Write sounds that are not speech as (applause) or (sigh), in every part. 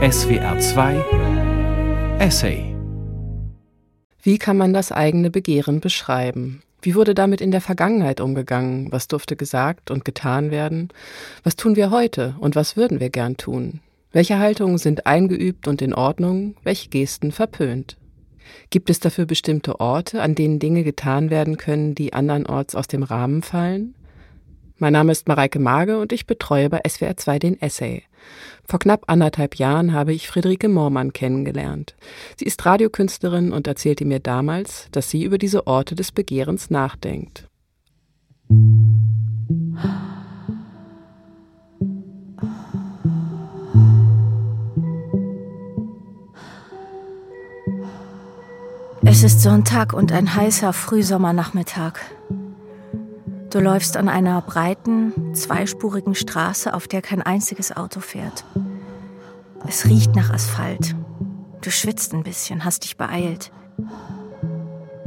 SWR 2 Essay Wie kann man das eigene Begehren beschreiben? Wie wurde damit in der Vergangenheit umgegangen? Was durfte gesagt und getan werden? Was tun wir heute und was würden wir gern tun? Welche Haltungen sind eingeübt und in Ordnung? Welche Gesten verpönt? Gibt es dafür bestimmte Orte, an denen Dinge getan werden können, die andernorts aus dem Rahmen fallen? Mein Name ist Mareike Mage und ich betreue bei SWR 2 den Essay. Vor knapp anderthalb Jahren habe ich Friederike Moormann kennengelernt. Sie ist Radiokünstlerin und erzählte mir damals, dass sie über diese Orte des Begehrens nachdenkt. Es ist Sonntag und ein heißer Frühsommernachmittag. Du läufst an einer breiten, zweispurigen Straße, auf der kein einziges Auto fährt. Es riecht nach Asphalt. Du schwitzt ein bisschen, hast dich beeilt.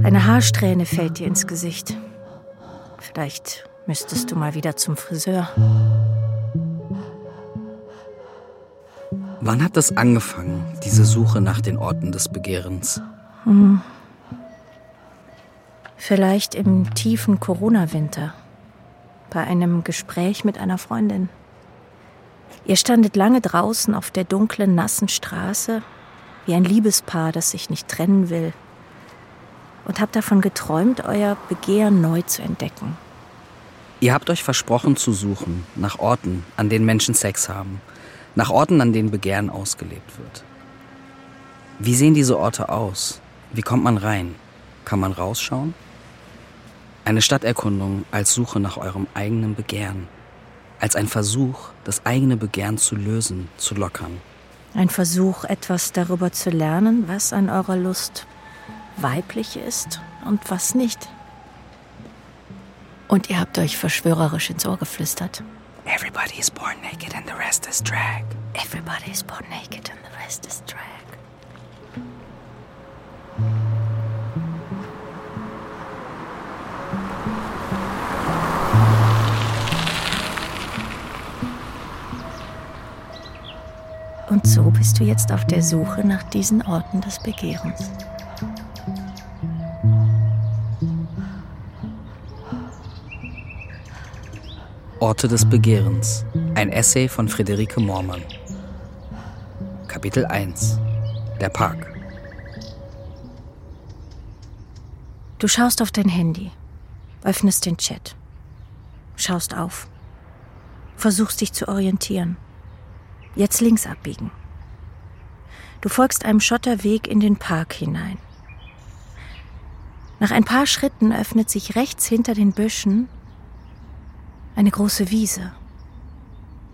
Eine Haarsträhne fällt dir ins Gesicht. Vielleicht müsstest du mal wieder zum Friseur. Wann hat das angefangen, diese Suche nach den Orten des Begehrens? Hm. Vielleicht im tiefen Corona-Winter. Bei einem Gespräch mit einer Freundin. Ihr standet lange draußen auf der dunklen, nassen Straße, wie ein Liebespaar, das sich nicht trennen will. Und habt davon geträumt, euer Begehren neu zu entdecken. Ihr habt euch versprochen zu suchen nach Orten, an denen Menschen Sex haben. Nach Orten, an denen Begehren ausgelebt wird. Wie sehen diese Orte aus? Wie kommt man rein? Kann man rausschauen? Eine Stadterkundung als Suche nach eurem eigenen Begehren. Als ein Versuch, das eigene Begehren zu lösen, zu lockern. Ein Versuch, etwas darüber zu lernen, was an eurer Lust weiblich ist und was nicht. Und ihr habt euch verschwörerisch ins Ohr geflüstert. Everybody is born naked and the rest is drag. Everybody is born naked and the rest is drag. Und so bist du jetzt auf der Suche nach diesen Orten des Begehrens. Orte des Begehrens. Ein Essay von Friederike Moormann. Kapitel 1. Der Park. Du schaust auf dein Handy, öffnest den Chat, schaust auf, versuchst dich zu orientieren. Jetzt links abbiegen. Du folgst einem Schotterweg in den Park hinein. Nach ein paar Schritten öffnet sich rechts hinter den Büschen eine große Wiese.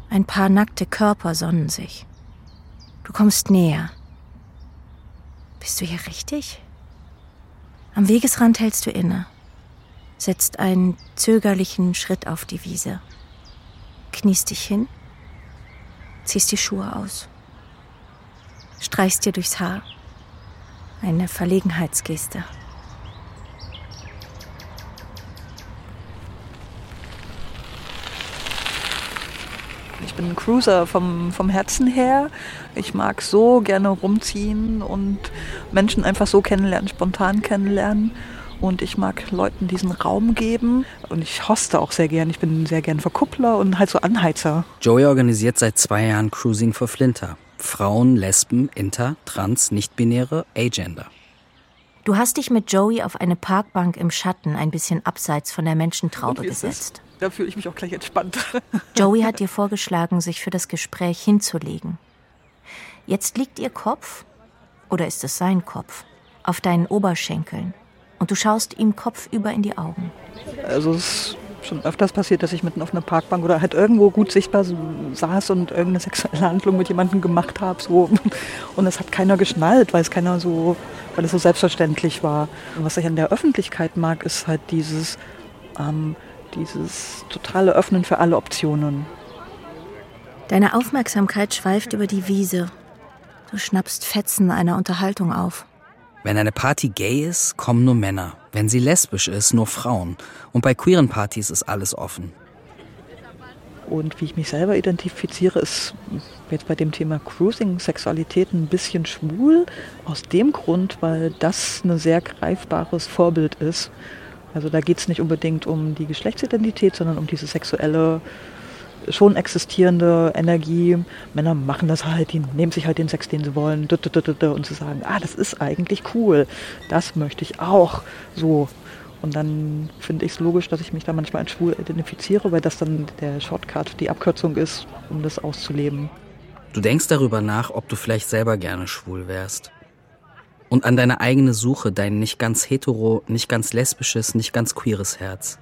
Ein paar nackte Körper sonnen sich. Du kommst näher. Bist du hier richtig? Am Wegesrand hältst du inne, setzt einen zögerlichen Schritt auf die Wiese, kniest dich hin ziehst die Schuhe aus, streichst dir durchs Haar. Eine Verlegenheitsgeste. Ich bin ein Cruiser vom, vom Herzen her. Ich mag so gerne rumziehen und Menschen einfach so kennenlernen, spontan kennenlernen. Und ich mag Leuten diesen Raum geben. Und ich hoste auch sehr gern. Ich bin sehr gern Verkuppler und halt so Anheizer. Joey organisiert seit zwei Jahren Cruising for Flinter. Frauen, Lesben, Inter, Trans, Nichtbinäre, Agender. Du hast dich mit Joey auf eine Parkbank im Schatten ein bisschen abseits von der Menschentraube gesetzt. Da fühle ich mich auch gleich entspannt. (laughs) Joey hat dir vorgeschlagen, sich für das Gespräch hinzulegen. Jetzt liegt ihr Kopf, oder ist es sein Kopf, auf deinen Oberschenkeln und du schaust ihm kopfüber in die Augen. Also es ist schon öfters passiert, dass ich mitten auf einer Parkbank oder halt irgendwo gut sichtbar saß und irgendeine sexuelle Handlung mit jemandem gemacht habe. So. Und das hat keiner geschnallt, weil es keiner so, weil es so selbstverständlich war. Und was ich an der Öffentlichkeit mag, ist halt dieses, ähm, dieses totale Öffnen für alle Optionen. Deine Aufmerksamkeit schweift über die Wiese. Du schnappst Fetzen einer Unterhaltung auf. Wenn eine Party gay ist, kommen nur Männer. Wenn sie lesbisch ist, nur Frauen. Und bei queeren Partys ist alles offen. Und wie ich mich selber identifiziere, ist jetzt bei dem Thema Cruising Sexualität ein bisschen schwul. Aus dem Grund, weil das ein sehr greifbares Vorbild ist. Also da geht es nicht unbedingt um die Geschlechtsidentität, sondern um diese sexuelle, schon existierende Energie. Männer machen das halt, die nehmen sich halt den Sex, den sie wollen, und zu sagen, ah, das ist eigentlich cool, das möchte ich auch so. Und dann finde ich es logisch, dass ich mich da manchmal als schwul identifiziere, weil das dann der Shortcut, die Abkürzung ist, um das auszuleben. Du denkst darüber nach, ob du vielleicht selber gerne schwul wärst. Und an deine eigene Suche, dein nicht ganz hetero, nicht ganz lesbisches, nicht ganz queeres Herz.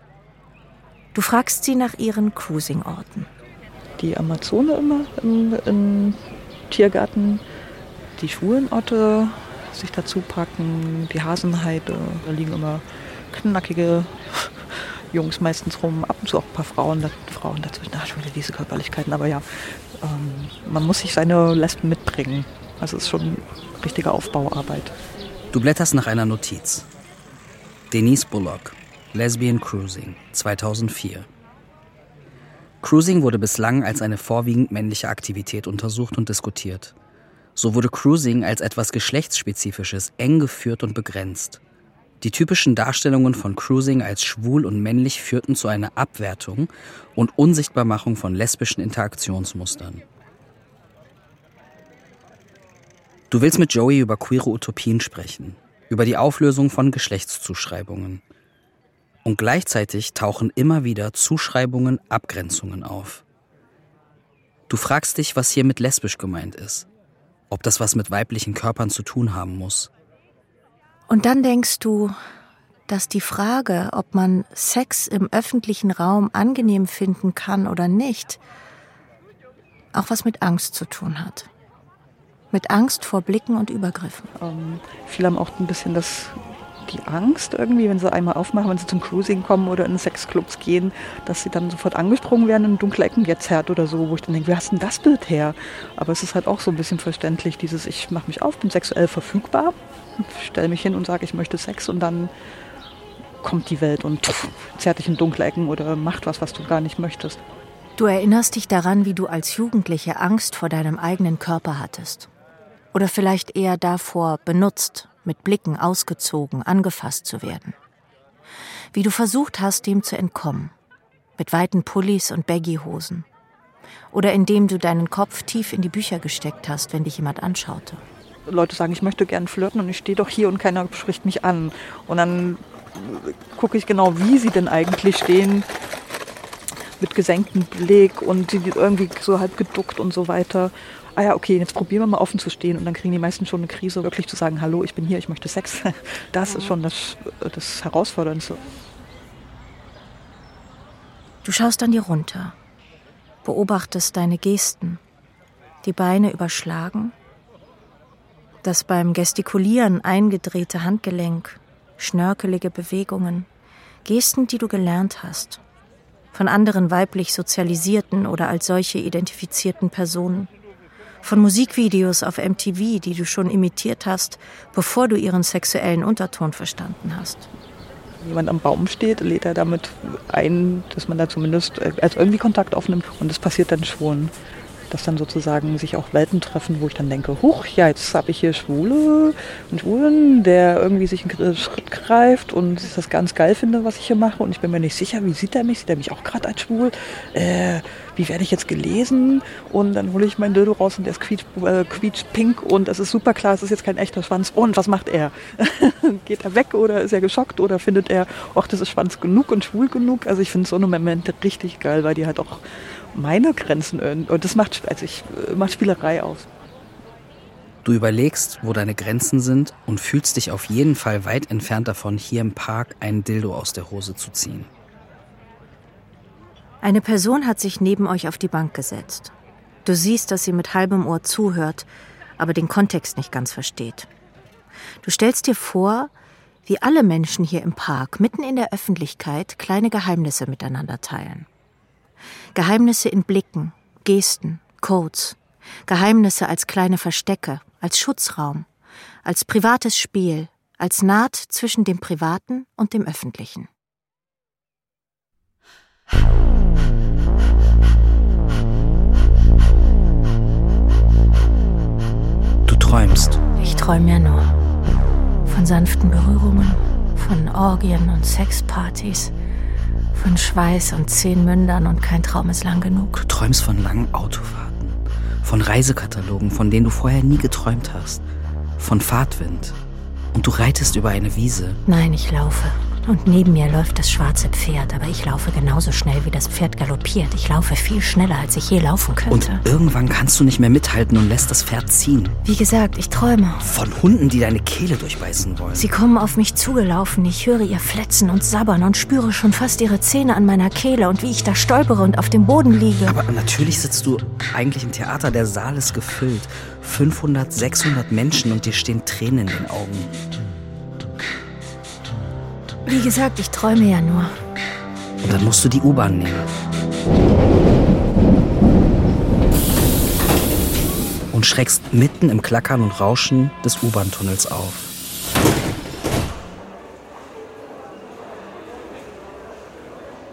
Du fragst sie nach ihren Cruising-Orten. Die Amazone immer im, im Tiergarten, die schwulen Orte sich dazu packen, die Hasenheide, da liegen immer knackige (laughs) Jungs meistens rum, ab und zu auch ein paar Frauen, Frauen dazwischen, ach, schon wieder diese Körperlichkeiten, aber ja, ähm, man muss sich seine Lesben mitbringen. Also es ist schon richtige Aufbauarbeit. Du blätterst nach einer Notiz. Denise Bullock, Lesbian Cruising, 2004. Cruising wurde bislang als eine vorwiegend männliche Aktivität untersucht und diskutiert. So wurde Cruising als etwas Geschlechtsspezifisches eng geführt und begrenzt. Die typischen Darstellungen von Cruising als schwul und männlich führten zu einer Abwertung und Unsichtbarmachung von lesbischen Interaktionsmustern. Du willst mit Joey über queere Utopien sprechen, über die Auflösung von Geschlechtszuschreibungen. Und gleichzeitig tauchen immer wieder Zuschreibungen, Abgrenzungen auf. Du fragst dich, was hier mit lesbisch gemeint ist. Ob das was mit weiblichen Körpern zu tun haben muss. Und dann denkst du, dass die Frage, ob man Sex im öffentlichen Raum angenehm finden kann oder nicht, auch was mit Angst zu tun hat. Mit Angst vor Blicken und Übergriffen. Ähm, viele haben auch ein bisschen das, die Angst irgendwie, wenn sie einmal aufmachen, wenn sie zum Cruising kommen oder in Sexclubs gehen, dass sie dann sofort angesprungen werden in dunkle Ecken jetzt hört oder so, wo ich dann denke, wie hast denn das Bild her? Aber es ist halt auch so ein bisschen verständlich, dieses ich mache mich auf, bin sexuell verfügbar, stelle mich hin und sage, ich möchte Sex und dann kommt die Welt und pff, zerrt dich in dunkle Ecken oder macht was, was du gar nicht möchtest. Du erinnerst dich daran, wie du als Jugendliche Angst vor deinem eigenen Körper hattest. Oder vielleicht eher davor, benutzt, mit Blicken ausgezogen, angefasst zu werden. Wie du versucht hast, dem zu entkommen. Mit weiten Pullis und Baggy-Hosen. Oder indem du deinen Kopf tief in die Bücher gesteckt hast, wenn dich jemand anschaute. Leute sagen, ich möchte gern flirten und ich stehe doch hier und keiner spricht mich an. Und dann gucke ich genau, wie sie denn eigentlich stehen, mit gesenktem Blick und irgendwie so halb geduckt und so weiter. Ah ja, okay, jetzt probieren wir mal offen zu stehen und dann kriegen die meisten schon eine Krise, wirklich zu sagen, hallo, ich bin hier, ich möchte Sex. (laughs) Das ist schon das, das Herausforderndste. Du schaust an dir runter, beobachtest deine Gesten, die Beine überschlagen, das beim Gestikulieren eingedrehte Handgelenk, schnörkelige Bewegungen, Gesten, die du gelernt hast, von anderen weiblich sozialisierten oder als solche identifizierten Personen, von Musikvideos auf MTV, die du schon imitiert hast, bevor du ihren sexuellen Unterton verstanden hast. Wenn jemand am Baum steht, lädt er damit ein, dass man da zumindest äh, als irgendwie Kontakt aufnimmt und das passiert dann schon dass dann sozusagen sich auch Welten treffen, wo ich dann denke, huch, ja, jetzt habe ich hier Schwule und Schwulen, der irgendwie sich einen Schritt greift und das ganz geil finde, was ich hier mache und ich bin mir nicht sicher, wie sieht er mich? Sieht er mich auch gerade als schwul? Äh, wie werde ich jetzt gelesen? Und dann hole ich mein Dildo raus und der ist quietsch, äh, quietscht pink und es ist super klar, es ist jetzt kein echter Schwanz. Und was macht er? (laughs) Geht er weg oder ist er geschockt oder findet er, ach, das ist Schwanz genug und schwul genug? Also ich finde so eine Momente richtig geil, weil die halt auch meine Grenzen und das macht, also ich, macht Spielerei aus. Du überlegst, wo deine Grenzen sind und fühlst dich auf jeden Fall weit entfernt davon, hier im Park einen Dildo aus der Hose zu ziehen. Eine Person hat sich neben euch auf die Bank gesetzt. Du siehst, dass sie mit halbem Ohr zuhört, aber den Kontext nicht ganz versteht. Du stellst dir vor, wie alle Menschen hier im Park mitten in der Öffentlichkeit kleine Geheimnisse miteinander teilen. Geheimnisse in Blicken, Gesten, Codes. Geheimnisse als kleine Verstecke, als Schutzraum, als privates Spiel, als Naht zwischen dem Privaten und dem Öffentlichen. Du träumst. Ich träume ja nur. Von sanften Berührungen, von Orgien und Sexpartys von Schweiß und zehn Mündern und kein Traum ist lang genug. Du träumst von langen Autofahrten, von Reisekatalogen, von denen du vorher nie geträumt hast, von Fahrtwind. Und du reitest über eine Wiese. Nein, ich laufe. Und neben mir läuft das schwarze Pferd, aber ich laufe genauso schnell, wie das Pferd galoppiert. Ich laufe viel schneller, als ich je laufen könnte. Und irgendwann kannst du nicht mehr mithalten und lässt das Pferd ziehen. Wie gesagt, ich träume. Von Hunden, die deine Kehle durchbeißen wollen. Sie kommen auf mich zugelaufen. Ich höre ihr Fletzen und Sabbern und spüre schon fast ihre Zähne an meiner Kehle und wie ich da stolpere und auf dem Boden liege. Aber natürlich sitzt du eigentlich im Theater. Der Saal ist gefüllt. 500, 600 Menschen und dir stehen Tränen in den Augen. Wie gesagt, ich träume ja nur. Und dann musst du die U-Bahn nehmen. Und schreckst mitten im Klackern und Rauschen des U-Bahn-Tunnels auf.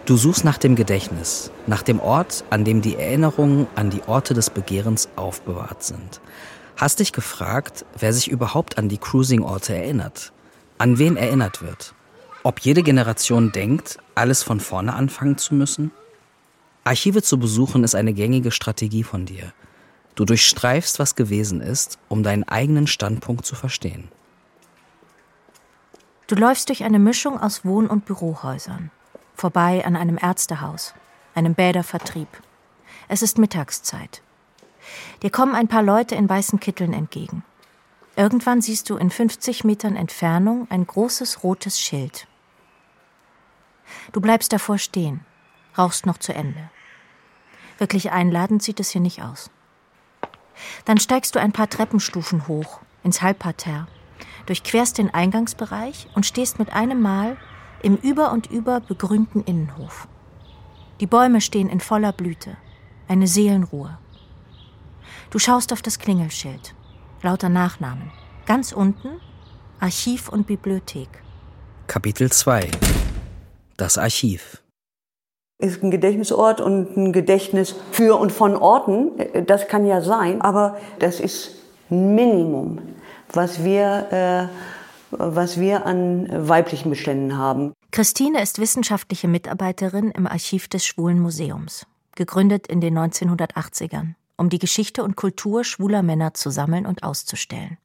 Du suchst nach dem Gedächtnis, nach dem Ort, an dem die Erinnerungen an die Orte des Begehrens aufbewahrt sind. Hast dich gefragt, wer sich überhaupt an die Cruising-Orte erinnert, an wen erinnert wird. Ob jede Generation denkt, alles von vorne anfangen zu müssen? Archive zu besuchen ist eine gängige Strategie von dir. Du durchstreifst, was gewesen ist, um deinen eigenen Standpunkt zu verstehen. Du läufst durch eine Mischung aus Wohn- und Bürohäusern, vorbei an einem Ärztehaus, einem Bädervertrieb. Es ist Mittagszeit. Dir kommen ein paar Leute in weißen Kitteln entgegen. Irgendwann siehst du in 50 Metern Entfernung ein großes rotes Schild. Du bleibst davor stehen, rauchst noch zu Ende. Wirklich einladend sieht es hier nicht aus. Dann steigst du ein paar Treppenstufen hoch ins Halbparterre, durchquerst den Eingangsbereich und stehst mit einem Mal im über und über begrünten Innenhof. Die Bäume stehen in voller Blüte, eine Seelenruhe. Du schaust auf das Klingelschild, lauter Nachnamen. Ganz unten Archiv und Bibliothek. Kapitel 2 das Archiv. Ist ein Gedächtnisort und ein Gedächtnis für und von Orten, das kann ja sein, aber das ist ein Minimum, was wir, äh, was wir an weiblichen Beständen haben. Christine ist wissenschaftliche Mitarbeiterin im Archiv des Schwulen Museums, gegründet in den 1980ern, um die Geschichte und Kultur schwuler Männer zu sammeln und auszustellen.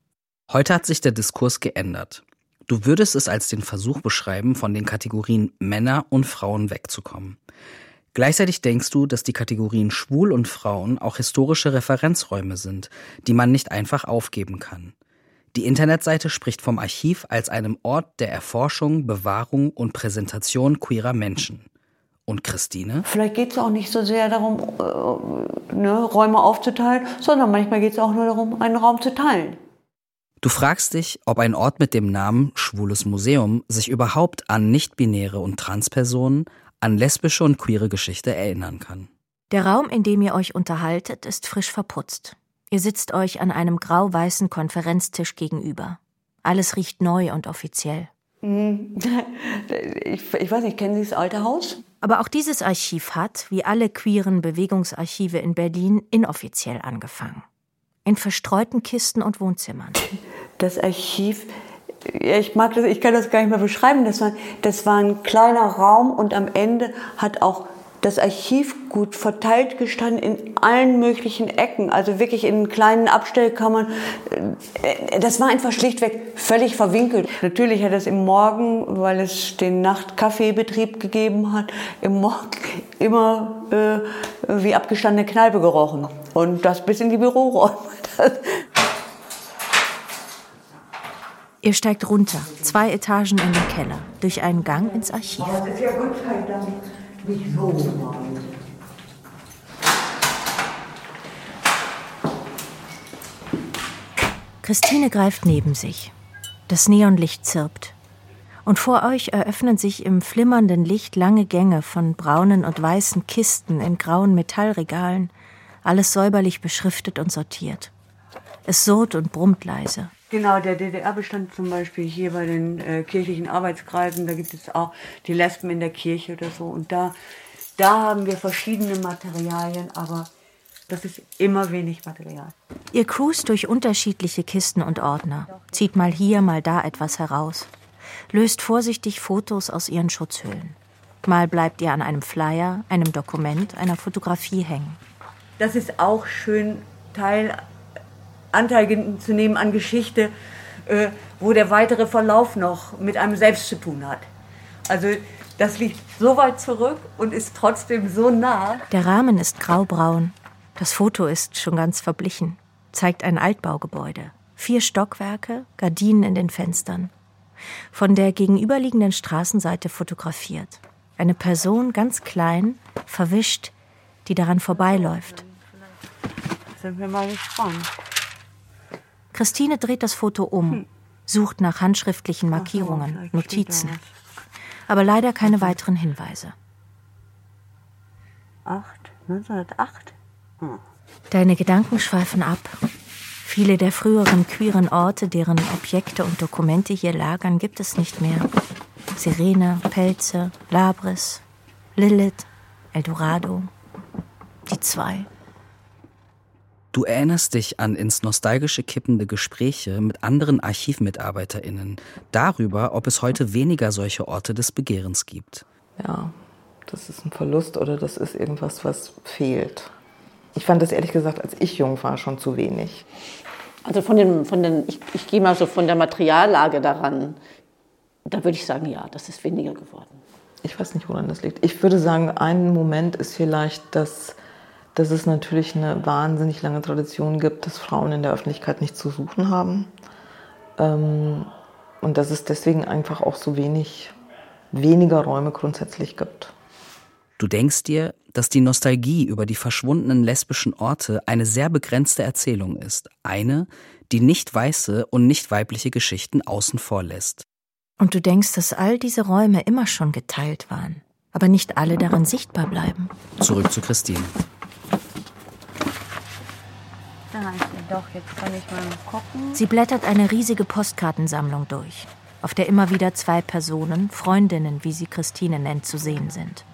Heute hat sich der Diskurs geändert. Du würdest es als den Versuch beschreiben, von den Kategorien Männer und Frauen wegzukommen. Gleichzeitig denkst du, dass die Kategorien Schwul und Frauen auch historische Referenzräume sind, die man nicht einfach aufgeben kann. Die Internetseite spricht vom Archiv als einem Ort der Erforschung, Bewahrung und Präsentation queerer Menschen. Und Christine? Vielleicht geht es auch nicht so sehr darum, äh, ne, Räume aufzuteilen, sondern manchmal geht es auch nur darum, einen Raum zu teilen. Du fragst dich, ob ein Ort mit dem Namen Schwules Museum sich überhaupt an nicht-binäre und Transpersonen, an lesbische und queere Geschichte erinnern kann. Der Raum, in dem ihr euch unterhaltet, ist frisch verputzt. Ihr sitzt euch an einem grau-weißen Konferenztisch gegenüber. Alles riecht neu und offiziell. Mhm. (laughs) Ich, ich weiß nicht, kennen Sie das alte Haus? Aber auch dieses Archiv hat, wie alle queeren Bewegungsarchive in Berlin, inoffiziell angefangen in verstreuten Kisten und Wohnzimmern. (laughs) Das Archiv, ich mag das, ich kann das gar nicht mehr beschreiben. Das war, das war ein kleiner Raum und am Ende hat auch das Archiv gut verteilt gestanden in allen möglichen Ecken, also wirklich in kleinen Abstellkammern. Äh, das war einfach schlichtweg völlig verwinkelt. Natürlich hat es im Morgen, weil es den Nachtkaffeebetrieb gegeben hat, im Morgen immer äh, wie abgestandene Kneipe gerochen. Und das bis in die Büroräume. (laughs) Ihr steigt runter, zwei Etagen in den Keller, durch einen Gang ins Archiv. So Christine greift neben sich. Das Neonlicht zirpt. Und vor euch eröffnen sich im flimmernden Licht lange Gänge von braunen und weißen Kisten in grauen Metallregalen, alles säuberlich beschriftet und sortiert. Es surrt und brummt leise. Genau, der DDR-Bestand zum Beispiel hier bei den äh, kirchlichen Arbeitskreisen, da gibt es auch die Lesben in der Kirche oder so. Und da, da haben wir verschiedene Materialien, aber das ist immer wenig Material. Ihr cruist durch unterschiedliche Kisten und Ordner, zieht mal hier, mal da etwas heraus, löst vorsichtig Fotos aus ihren Schutzhüllen. Mal bleibt ihr an einem Flyer, einem Dokument, einer Fotografie hängen. Das ist auch schön, Teil, Anteil zu nehmen an Geschichte, äh, wo der weitere Verlauf noch mit einem selbst zu tun hat. Also das liegt so weit zurück und ist trotzdem so nah. Der Rahmen ist graubraun. Das Foto ist schon ganz verblichen, zeigt ein Altbaugebäude. Vier Stockwerke, Gardinen in den Fenstern. Von der gegenüberliegenden Straßenseite fotografiert. Eine Person ganz klein, verwischt, die daran vorbeiläuft. Sind wir mal gespannt. Christine dreht das Foto um, sucht nach handschriftlichen Markierungen, Notizen. Aber leider keine weiteren Hinweise. 8, 1908? Deine Gedanken schweifen ab. Viele der früheren queeren Orte, deren Objekte und Dokumente hier lagern, gibt es nicht mehr. Sirene, Pelze, Labris, Lilith, Eldorado, die zwei. Du erinnerst dich an ins Nostalgische kippende Gespräche mit anderen ArchivmitarbeiterInnen darüber, ob es heute weniger solche Orte des Begehrens gibt. Ja, das ist ein Verlust oder das ist irgendwas, was fehlt. Ich fand das ehrlich gesagt, als ich jung war, schon zu wenig. Also von den, von den ich, ich gehe mal so von der Materiallage daran, da würde ich sagen, ja, das ist weniger geworden. Ich weiß nicht, woran das liegt. Ich würde sagen, ein Moment ist vielleicht, dass, dass es natürlich eine wahnsinnig lange Tradition gibt, dass Frauen in der Öffentlichkeit nichts zu suchen haben. Ähm, und dass es deswegen einfach auch so wenig, weniger Räume grundsätzlich gibt. Du denkst dir, dass die Nostalgie über die verschwundenen lesbischen Orte eine sehr begrenzte Erzählung ist. Eine, die nicht weiße und nicht weibliche Geschichten außen vor lässt. Und du denkst, dass all diese Räume immer schon geteilt waren, aber nicht alle darin sichtbar bleiben. Zurück zu Christine. Er doch, jetzt kann ich mal gucken. Sie blättert eine riesige Postkartensammlung durch, auf der immer wieder zwei Personen, Freundinnen, wie sie Christine nennt, zu sehen sind.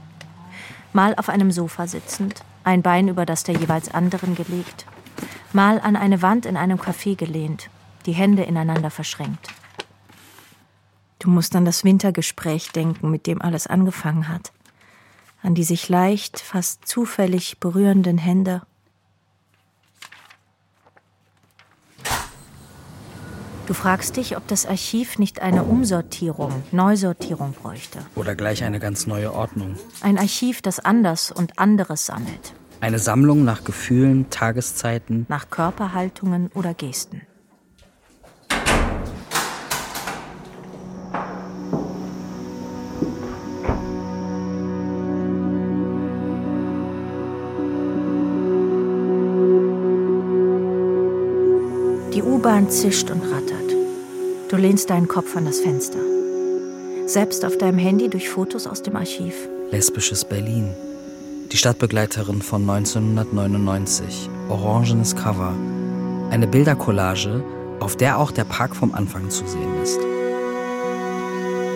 Mal auf einem Sofa sitzend, ein Bein über das der jeweils anderen gelegt, mal an eine Wand in einem Café gelehnt, die Hände ineinander verschränkt. Du musst an das Wintergespräch denken, mit dem alles angefangen hat. An die sich leicht, fast zufällig berührenden Hände. Du fragst dich, ob das Archiv nicht eine Umsortierung, Neusortierung bräuchte. Oder gleich eine ganz neue Ordnung. Ein Archiv, das anders und anderes sammelt. Eine Sammlung nach Gefühlen, Tageszeiten. Nach Körperhaltungen oder Gesten. Die U-Bahn zischt und rattert. Du lehnst deinen Kopf an das Fenster. Selbst auf deinem Handy durch Fotos aus dem Archiv. Lesbisches Berlin. Die Stadtbegleiterin von 1999. Orangenes Cover. Eine Bildercollage, auf der auch der Park vom Anfang zu sehen ist.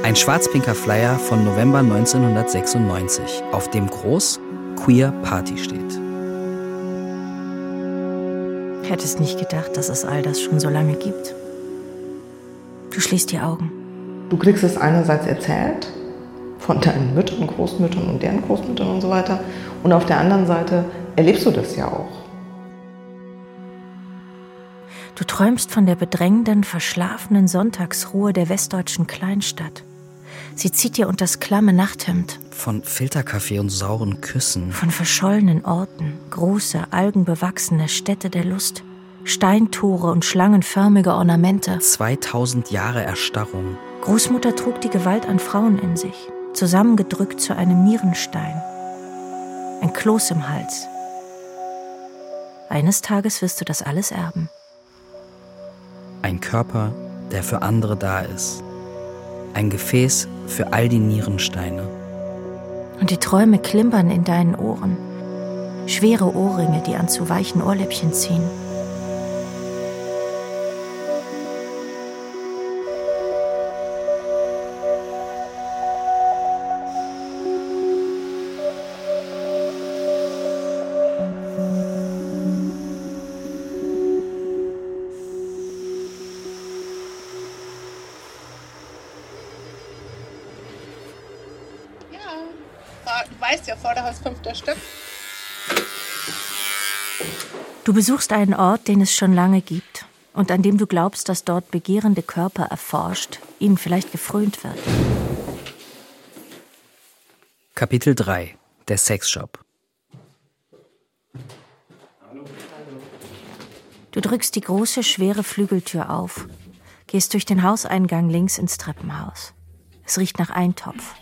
Ein schwarz-pinker Flyer von November 1996, auf dem groß Queer Party steht. Hättest nicht gedacht, dass es all das schon so lange gibt. Du schließt die Augen. Du kriegst es einerseits erzählt von deinen Müttern, Großmüttern und deren Großmüttern und so weiter. Und auf der anderen Seite erlebst du das ja auch. Du träumst von der bedrängenden, verschlafenen Sonntagsruhe der westdeutschen Kleinstadt. Sie zieht dir unter das klamme Nachthemd. Von Filterkaffee und sauren Küssen. Von verschollenen Orten, große, algenbewachsene Städte der Lust, Steintore und schlangenförmige Ornamente. 2000 Jahre Erstarrung. Großmutter trug die Gewalt an Frauen in sich, zusammengedrückt zu einem Nierenstein. Ein Kloß im Hals. Eines Tages wirst du das alles erben. Ein Körper, der für andere da ist. Ein Gefäß für all die Nierensteine. Und die Träume klimpern in deinen Ohren. Schwere Ohrringe, die an zu weichen Ohrläppchen ziehen. Stück. Du besuchst einen Ort, den es schon lange gibt und an dem du glaubst, dass dort begehrende Körper erforscht, ihnen vielleicht gefrönt wird. Kapitel 3 Der Sexshop Du drückst die große, schwere Flügeltür auf, gehst durch den Hauseingang links ins Treppenhaus. Es riecht nach Eintopf.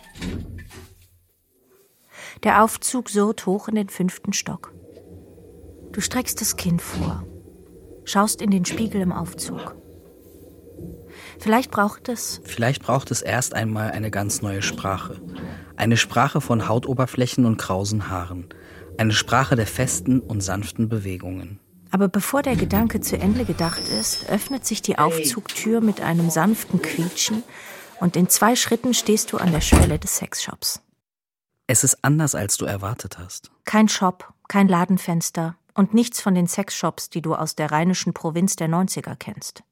Der Aufzug surrt hoch in den fünften Stock. Du streckst das Kinn vor, schaust in den Spiegel im Aufzug. Vielleicht braucht es. Vielleicht braucht es erst einmal eine ganz neue Sprache. Eine Sprache von Hautoberflächen und krausen Haaren. Eine Sprache der festen und sanften Bewegungen. Aber bevor der Gedanke zu Ende gedacht ist, öffnet sich die Aufzugtür mit einem sanften Quietschen und in zwei Schritten stehst du an der Schwelle des Sexshops. Es ist anders, als du erwartet hast. Kein Shop, kein Ladenfenster und nichts von den Sexshops, die du aus der rheinischen Provinz der 90er kennst.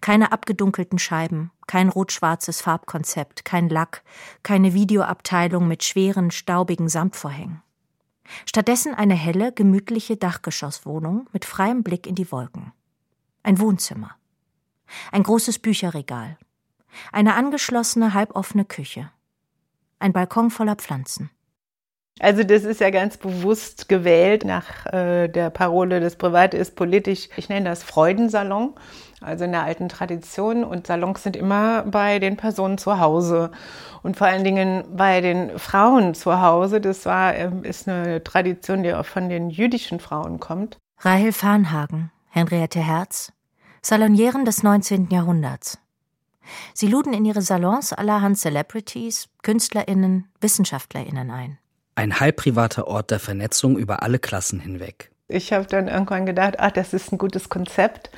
Keine abgedunkelten Scheiben, kein rot-schwarzes Farbkonzept, kein Lack, keine Videoabteilung mit schweren, staubigen Samtvorhängen. Stattdessen eine helle, gemütliche Dachgeschosswohnung mit freiem Blick in die Wolken. Ein Wohnzimmer. Ein großes Bücherregal. Eine angeschlossene, halboffene Küche. Ein Balkon voller Pflanzen. Also das ist ja ganz bewusst gewählt nach äh, der Parole, das Private ist politisch. Ich nenne das Freudensalon, also in der alten Tradition. Und Salons sind immer bei den Personen zu Hause und vor allen Dingen bei den Frauen zu Hause. Das war, äh, ist eine Tradition, die auch von den jüdischen Frauen kommt. Rahel Farnhagen, Henriette Herz, Salonieren des 19. Jahrhunderts. Sie luden in ihre Salons allerhand Celebrities, KünstlerInnen, WissenschaftlerInnen ein ein halbprivater Ort der Vernetzung über alle Klassen hinweg. Ich habe dann irgendwann gedacht, ach, das ist ein gutes Konzept.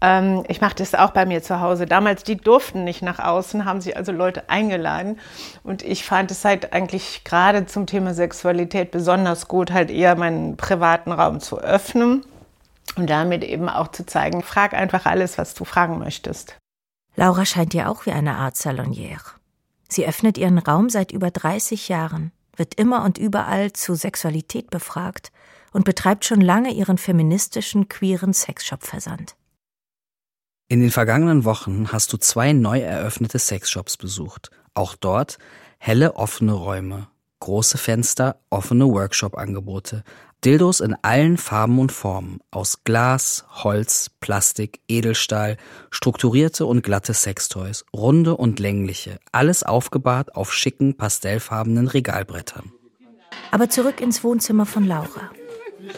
Ähm, ich mache das auch bei mir zu Hause. Damals, die durften nicht nach außen, haben sich also Leute eingeladen. Und ich fand es halt eigentlich gerade zum Thema Sexualität besonders gut, halt eher meinen privaten Raum zu öffnen und damit eben auch zu zeigen, frag einfach alles, was du fragen möchtest. Laura scheint dir auch wie eine Art Salonière. Sie öffnet ihren Raum seit über 30 Jahren wird immer und überall zu Sexualität befragt und betreibt schon lange ihren feministischen, queeren Sexshop-Versand. In den vergangenen Wochen hast du zwei neu eröffnete Sexshops besucht. Auch dort helle, offene Räume, große Fenster, offene Workshop-Angebote, Dildos in allen Farben und Formen, aus Glas, Holz, Plastik, Edelstahl, strukturierte und glatte Sextoys, runde und längliche, alles aufgebahrt auf schicken, pastellfarbenen Regalbrettern. Aber zurück ins Wohnzimmer von Laura.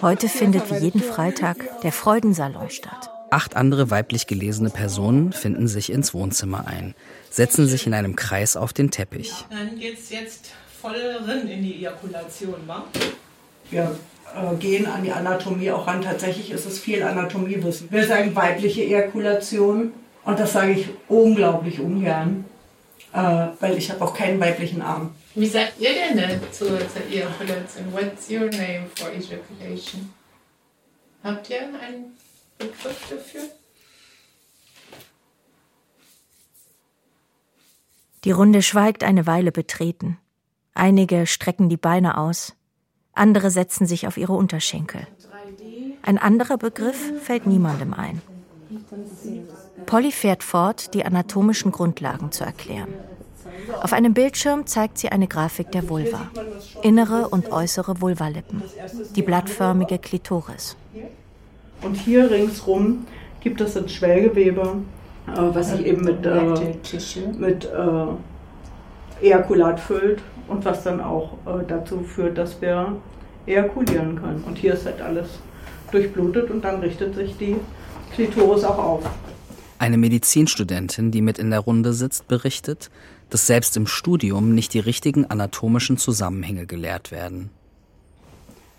Heute findet wie jeden Freitag der Freudensalon statt. Acht andere weiblich gelesene Personen finden sich ins Wohnzimmer ein, setzen sich in einem Kreis auf den Teppich. Dann geht's jetzt voll in die Ejakulation, wa? Ja, gehen an die Anatomie auch ran. Tatsächlich ist es viel Anatomiewissen. Wir sagen weibliche Ejakulation und das sage ich unglaublich ungern, äh, weil ich habe auch keinen weiblichen Arm. Wie sagt ihr denn zur, zur Ejakulation? What's your name for ejaculation? Habt ihr einen Begriff dafür? Die Runde schweigt eine Weile betreten. Einige strecken die Beine aus, andere setzen sich auf ihre Unterschenkel. Ein anderer Begriff fällt niemandem ein. Polly fährt fort, die anatomischen Grundlagen zu erklären. Auf einem Bildschirm zeigt sie eine Grafik der Vulva. Innere und äußere Vulvalippen. Die blattförmige Klitoris. Und hier ringsrum gibt es ein Schwellgewebe, äh, was sich eben mit, äh, mit äh, Ejakulat füllt und was dann auch äh, dazu führt, dass wir ejakulieren können. Und hier ist halt alles durchblutet und dann richtet sich die Klitoris auch auf. Eine Medizinstudentin, die mit in der Runde sitzt, berichtet, dass selbst im Studium nicht die richtigen anatomischen Zusammenhänge gelehrt werden.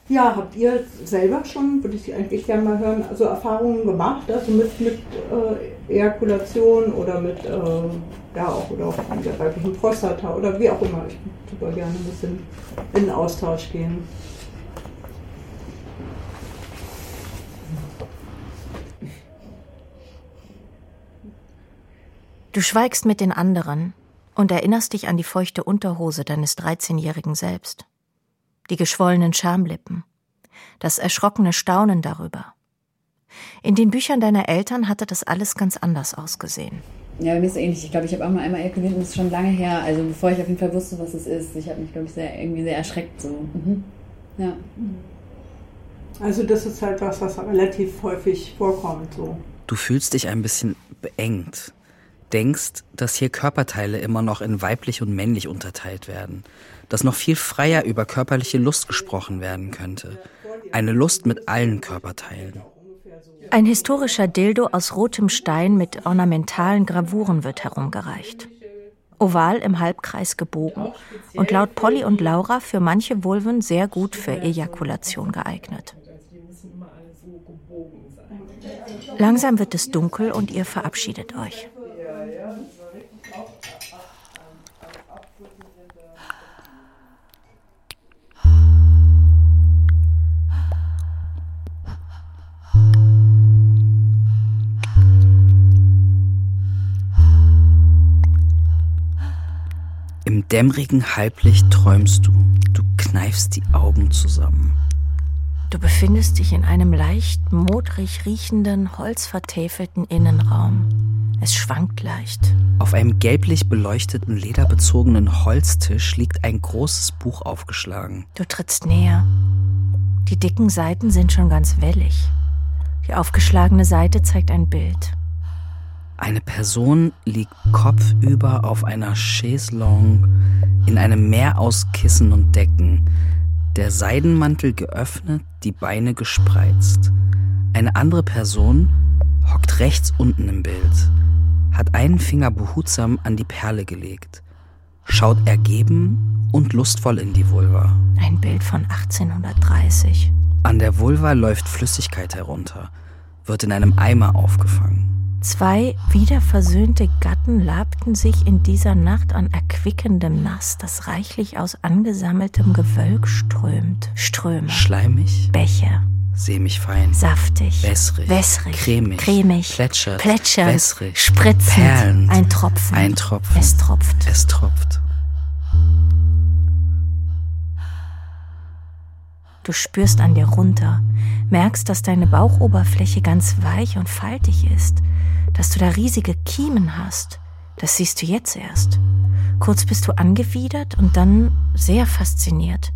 Ja, habt ihr selber schon, würde ich eigentlich gerne mal hören, also Erfahrungen gemacht, also mit, mit äh, Ejakulation oder mit, äh, ja, auch, oder auch mit der weiblichen Prostata oder wie auch immer. Ich würde super gerne ein bisschen in Austausch gehen. Du schweigst mit den anderen und erinnerst dich an die feuchte Unterhose deines 13-jährigen Selbst. Die geschwollenen Schamlippen, das erschrockene Staunen darüber. In den Büchern deiner Eltern hatte das alles ganz anders ausgesehen. Ja, bei mir ist es ähnlich. Ich glaube, ich habe auch mal einmal ejakuliert und das ist schon lange her. Also bevor ich auf jeden Fall wusste, was es ist. Ich habe mich, glaube ich, sehr, irgendwie sehr erschreckt. So. Mhm. Ja. Also das ist halt was, was relativ häufig vorkommt. So. Du fühlst dich ein bisschen beengt. Denkst, dass hier Körperteile immer noch in weiblich und männlich unterteilt werden. Dass noch viel freier über körperliche Lust gesprochen werden könnte. Eine Lust mit allen Körperteilen. Ein historischer Dildo aus rotem Stein mit ornamentalen Gravuren wird herumgereicht. Oval im Halbkreis gebogen und laut Polly und Laura für manche Vulven sehr gut für Ejakulation geeignet. Langsam wird es dunkel und ihr verabschiedet euch. Im dämmerigen Halblicht träumst du. Du kneifst die Augen zusammen. Du befindest dich in einem leicht modrig riechenden, holzvertäfelten Innenraum. Es schwankt leicht. Auf einem gelblich beleuchteten, lederbezogenen Holztisch liegt ein großes Buch aufgeschlagen. Du trittst näher. Die dicken Seiten sind schon ganz wellig. Die aufgeschlagene Seite zeigt ein Bild. Eine Person liegt kopfüber auf einer Chaiselongue in einem Meer aus Kissen und Decken, der Seidenmantel geöffnet, die Beine gespreizt. Eine andere Person hockt rechts unten im Bild, hat einen Finger behutsam an die Perle gelegt, schaut ergeben und lustvoll in die Vulva. Ein Bild von 1830. An der Vulva läuft Flüssigkeit herunter, wird in einem Eimer aufgefangen. Zwei wiederversöhnte Gatten labten sich in dieser Nacht an erquickendem Nass, das reichlich aus angesammeltem Gewölk strömt. Ströme. Schleimig. Becher. Sämig fein. Saftig. Wässrig. Wässrig. Cremig. Cremig. Plätschert. Plätschernd. Wässrig. Spritzend. Perlend. Ein Tropfen. Ein Tropfen. Es tropft. Es tropft. Du spürst an dir runter, merkst, dass deine Bauchoberfläche ganz weich und faltig ist, dass du da riesige Kiemen hast. Das siehst du jetzt erst. Kurz bist du angewidert und dann sehr fasziniert.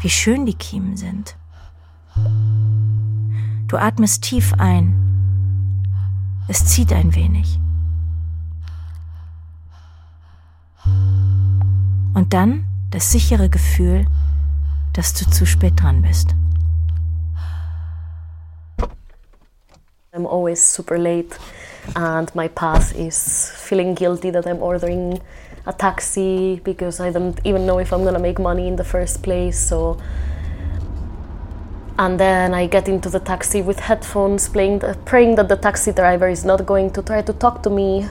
Wie schön die Kiemen sind. Du atmest tief ein. Es zieht ein wenig. Und dann das sichere Gefühl, dass du zu spät dran bist. I'm always super late, and my path is feeling guilty that I'm ordering a taxi because I don't even know if I'm gonna make money in the first place. So, and then I get into the taxi with headphones, playing, praying that the taxi driver is not going to try to talk to me.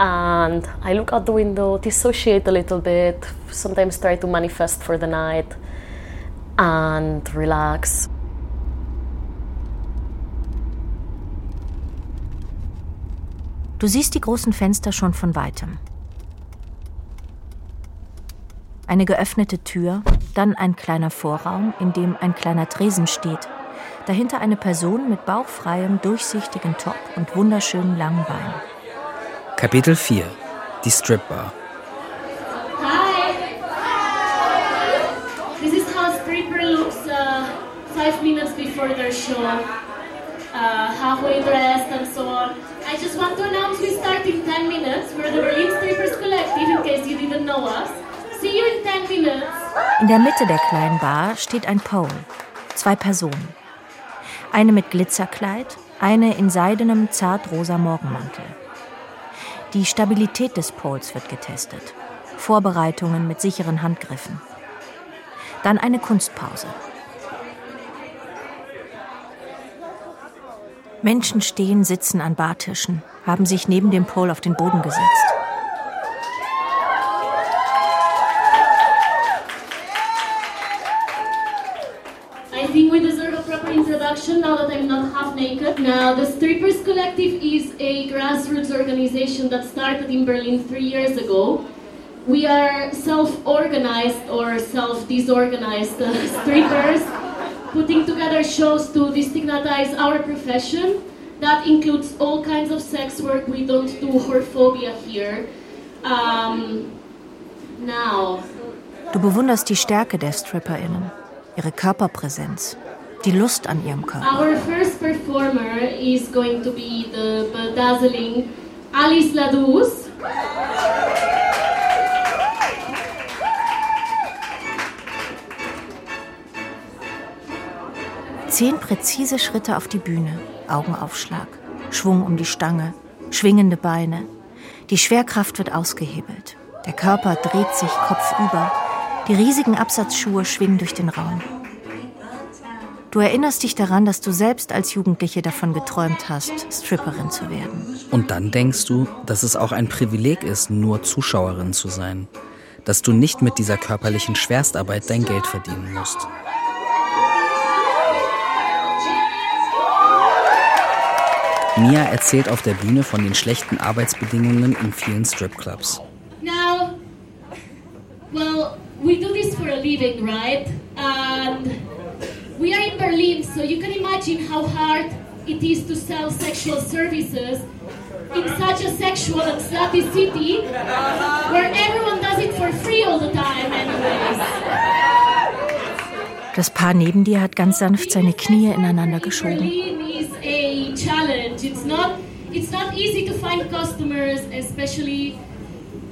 And I look out the window, dissociate a little bit, sometimes try to manifest for the night and relax. Du siehst die großen Fenster schon von weitem. Eine geöffnete Tür, dann ein kleiner Vorraum, in dem ein kleiner Tresen steht. Dahinter eine Person mit bauchfreiem, durchsichtigen Top und wunderschönen langen Beinen. Kapitel 4 Die Stripbar Hi! This is how stripper looks uh, five minutes before their show. Uh, halfway dressed and so on. I just want to announce we start in 10 minutes. We're the Berlin Strippers Collective, in case you didn't know us. See you in 10 minutes. In der Mitte der kleinen Bar steht ein Pole. Zwei Personen. Eine mit Glitzerkleid, eine in seidenem, zartrosa Morgenmantel. Die Stabilität des Poles wird getestet. Vorbereitungen mit sicheren Handgriffen. Dann eine Kunstpause. Menschen stehen, sitzen an Bartischen, haben sich neben dem Pole auf den Boden gesetzt. I think we deserve a proper introduction now that I'm not half naked. Now, the Strippers Collective is a grassroots organization that in Berlin three years ago. we are self-organized or self-disorganized uh, (laughs) strippers putting together shows to destigmatize our profession. That includes all kinds of sex work. We don't do whorephobia here. Um, now. Du bewunderst die Stärke der StripperInnen, ihre Körperpräsenz, die Lust an ihrem Körper. Our first performer is going to be the bedazzling Alice Ladouce. Zehn präzise Schritte auf die Bühne, Augenaufschlag, Schwung um die Stange, schwingende Beine. Die Schwerkraft wird ausgehebelt. Der Körper dreht sich kopfüber. Die riesigen Absatzschuhe schwingen durch den Raum. Du erinnerst dich daran, dass du selbst als Jugendliche davon geträumt hast, Stripperin zu werden. Und dann denkst du, dass es auch ein Privileg ist, nur Zuschauerin zu sein. Dass du nicht mit dieser körperlichen Schwerstarbeit dein Geld verdienen musst. Mia erzählt auf der Bühne von den schlechten Arbeitsbedingungen in vielen Stripclubs. Now, well, we do this for a living, right? And we are in Berlin, so you can imagine how hard it is to sell sexual services in such a sexual and slutty city where everyone does it for free all the time, anyways. Das Paar neben dir hat ganz sanft seine Knie ineinander geschoben. A challenge. It's not it's not easy to find customers, especially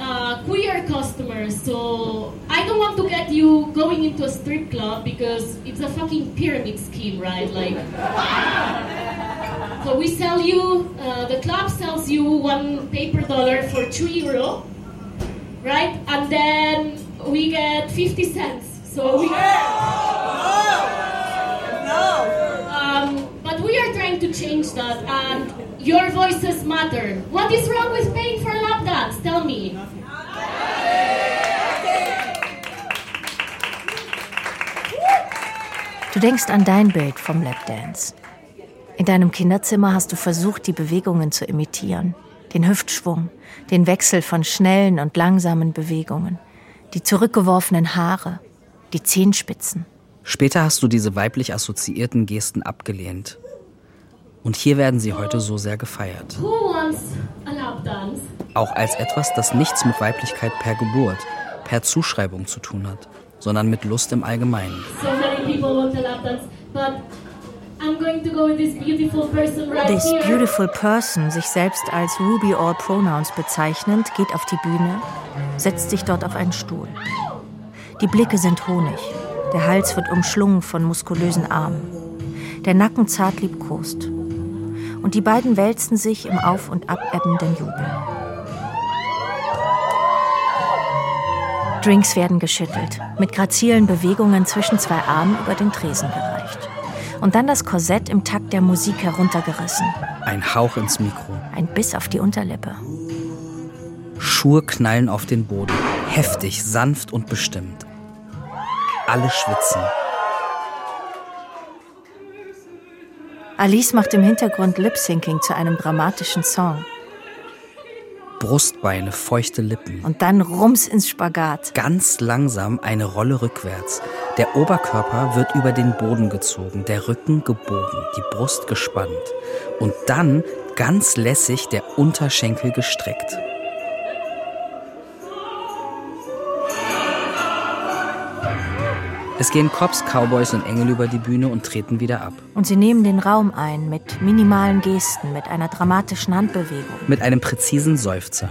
uh, queer customers. So I don't want to get you going into a strip club because it's a fucking pyramid scheme, right? Like. So we sell you, uh, the club sells you one paper dollar for two euro, right? And then we get 50 cents. So we. Um, but we are trying to change that, and your voices matter. What is wrong with paying for lap dance? Tell me. Du denkst an dein Bild vom Lapdance. In deinem Kinderzimmer hast du versucht, die Bewegungen zu imitieren. Den Hüftschwung, den Wechsel von schnellen und langsamen Bewegungen, die zurückgeworfenen Haare, die Zehenspitzen. Später hast du diese weiblich assoziierten Gesten abgelehnt. Und hier werden sie heute so sehr gefeiert. Who wants a lap dance? Auch als etwas, das nichts mit Weiblichkeit per Geburt, per Zuschreibung zu tun hat, sondern mit Lust im Allgemeinen. This beautiful person, sich selbst als Ruby All Pronouns bezeichnend, geht auf die Bühne, setzt sich dort auf einen Stuhl. Die Blicke sind Honig. Der Hals wird umschlungen von muskulösen Armen. Der Nacken zart liebkost. Und die beiden wälzen sich im auf- und abebbenden Jubel. Drinks werden geschüttelt, mit grazilen Bewegungen zwischen zwei Armen über den Tresen gereicht. Und dann das Korsett im Takt der Musik heruntergerissen. Ein Hauch ins Mikro. Ein Biss auf die Unterlippe. Schuhe knallen auf den Boden. Heftig, sanft und bestimmt. Alle schwitzen. Alice macht im Hintergrund Lip-Syncing zu einem dramatischen Song. Brustbeine, feuchte Lippen. Und dann rums ins Spagat. Ganz langsam eine Rolle rückwärts. Der Oberkörper wird über den Boden gezogen, der Rücken gebogen, die Brust gespannt. Und dann ganz lässig der Unterschenkel gestreckt. Es gehen Cops, Cowboys und Engel über die Bühne und treten wieder ab. Und sie nehmen den Raum ein mit minimalen Gesten, mit einer dramatischen Handbewegung. Mit einem präzisen Seufzer.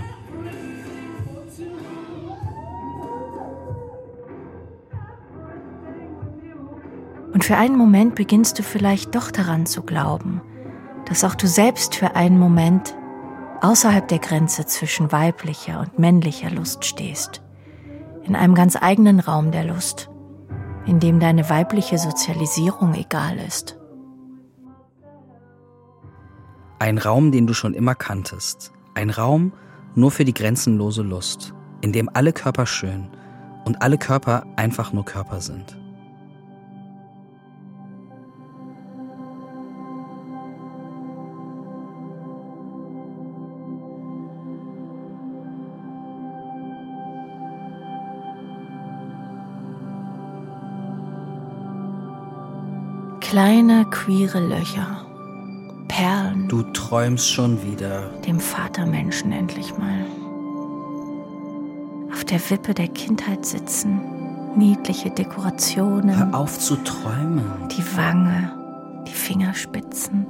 Und für einen Moment beginnst du vielleicht doch daran zu glauben, dass auch du selbst für einen Moment außerhalb der Grenze zwischen weiblicher und männlicher Lust stehst. In einem ganz eigenen Raum der Lust, in dem deine weibliche Sozialisierung egal ist. Ein Raum, den du schon immer kanntest. Ein Raum nur für die grenzenlose Lust, in dem alle Körper schön und alle Körper einfach nur Körper sind. Kleine, queere Löcher. Perlen. Du träumst schon wieder. Dem Vatermenschen endlich mal. Auf der Wippe der Kindheit sitzen. Niedliche Dekorationen. Hör auf zu träumen. Die Wange, die Fingerspitzen.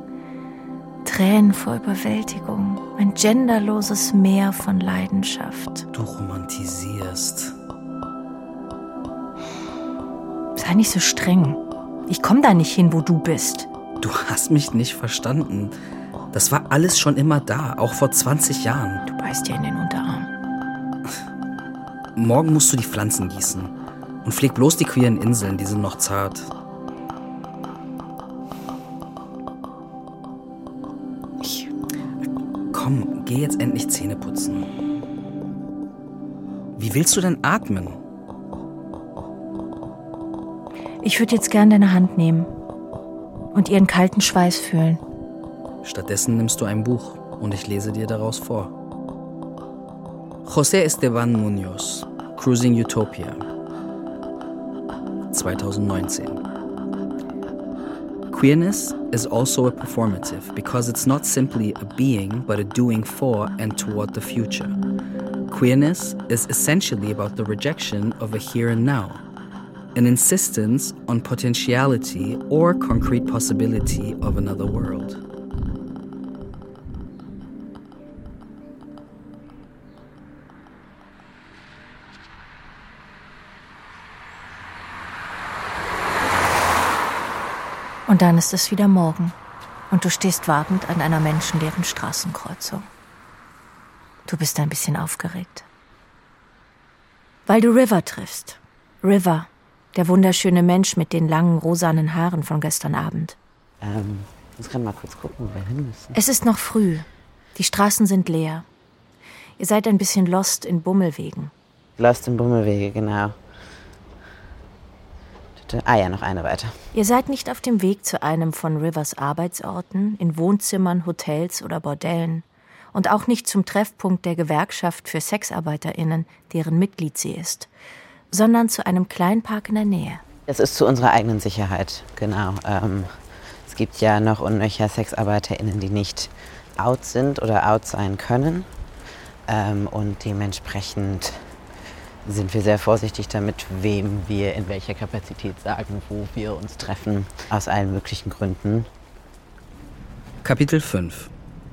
Tränen vor Überwältigung. Ein genderloses Meer von Leidenschaft. Du romantisierst. Sei nicht so streng. Ich komme da nicht hin, wo du bist. Du hast mich nicht verstanden. Das war alles schon immer da, auch vor 20 Jahren. Du beißt dir in den Unterarm. Morgen musst du die Pflanzen gießen. Und pfleg bloß die queeren Inseln, die sind noch zart. Ich. Komm, geh jetzt endlich Zähne putzen. Wie willst du denn atmen? Ich würde jetzt gern deine Hand nehmen und ihren kalten Schweiß fühlen. Stattdessen nimmst du ein Buch und ich lese dir daraus vor. José Esteban Munoz, Cruising Utopia, 2019. Queerness is also a performative because it's not simply a being but a doing for and toward the future. Queerness is essentially about the rejection of a here and now an insistence on potentiality or concrete possibility of another world. Und dann ist es wieder Morgen und du stehst wartend an einer menschenleeren Straßenkreuzung. Du bist ein bisschen aufgeregt. Weil du River triffst. River, der wunderschöne Mensch mit den langen rosanen Haaren von gestern Abend. Ähm, ich gerade mal kurz gucken, wo wir hin müssen. Es ist noch früh. Die Straßen sind leer. Ihr seid ein bisschen lost in Bummelwegen. Lost in Bummelwege, genau. Ah ja, noch eine weiter. Ihr seid nicht auf dem Weg zu einem von Rivers Arbeitsorten, in Wohnzimmern, Hotels oder Bordellen. Und auch nicht zum Treffpunkt der Gewerkschaft für SexarbeiterInnen, deren Mitglied sie ist, sondern zu einem kleinen Park in der Nähe. Es ist zu unserer eigenen Sicherheit, genau. Ähm, es gibt ja noch und nöcher SexarbeiterInnen, die nicht out sind oder out sein können. Ähm, und dementsprechend sind wir sehr vorsichtig damit, wem wir in welcher Kapazität sagen, wo wir uns treffen, aus allen möglichen Gründen. Kapitel 5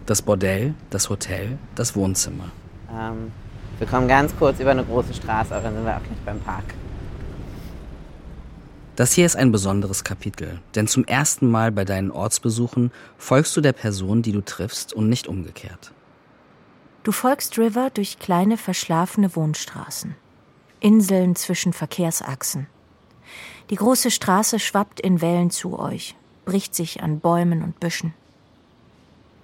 Das Bordell, das Hotel, das Wohnzimmer. Ähm, wir kommen ganz kurz über eine große Straße, aber dann sind wir auch gleich beim Park. Das hier ist ein besonderes Kapitel, denn zum ersten Mal bei deinen Ortsbesuchen folgst du der Person, die du triffst und nicht umgekehrt. Du folgst River durch kleine verschlafene Wohnstraßen, Inseln zwischen Verkehrsachsen. Die große Straße schwappt in Wellen zu euch, bricht sich an Bäumen und Büschen.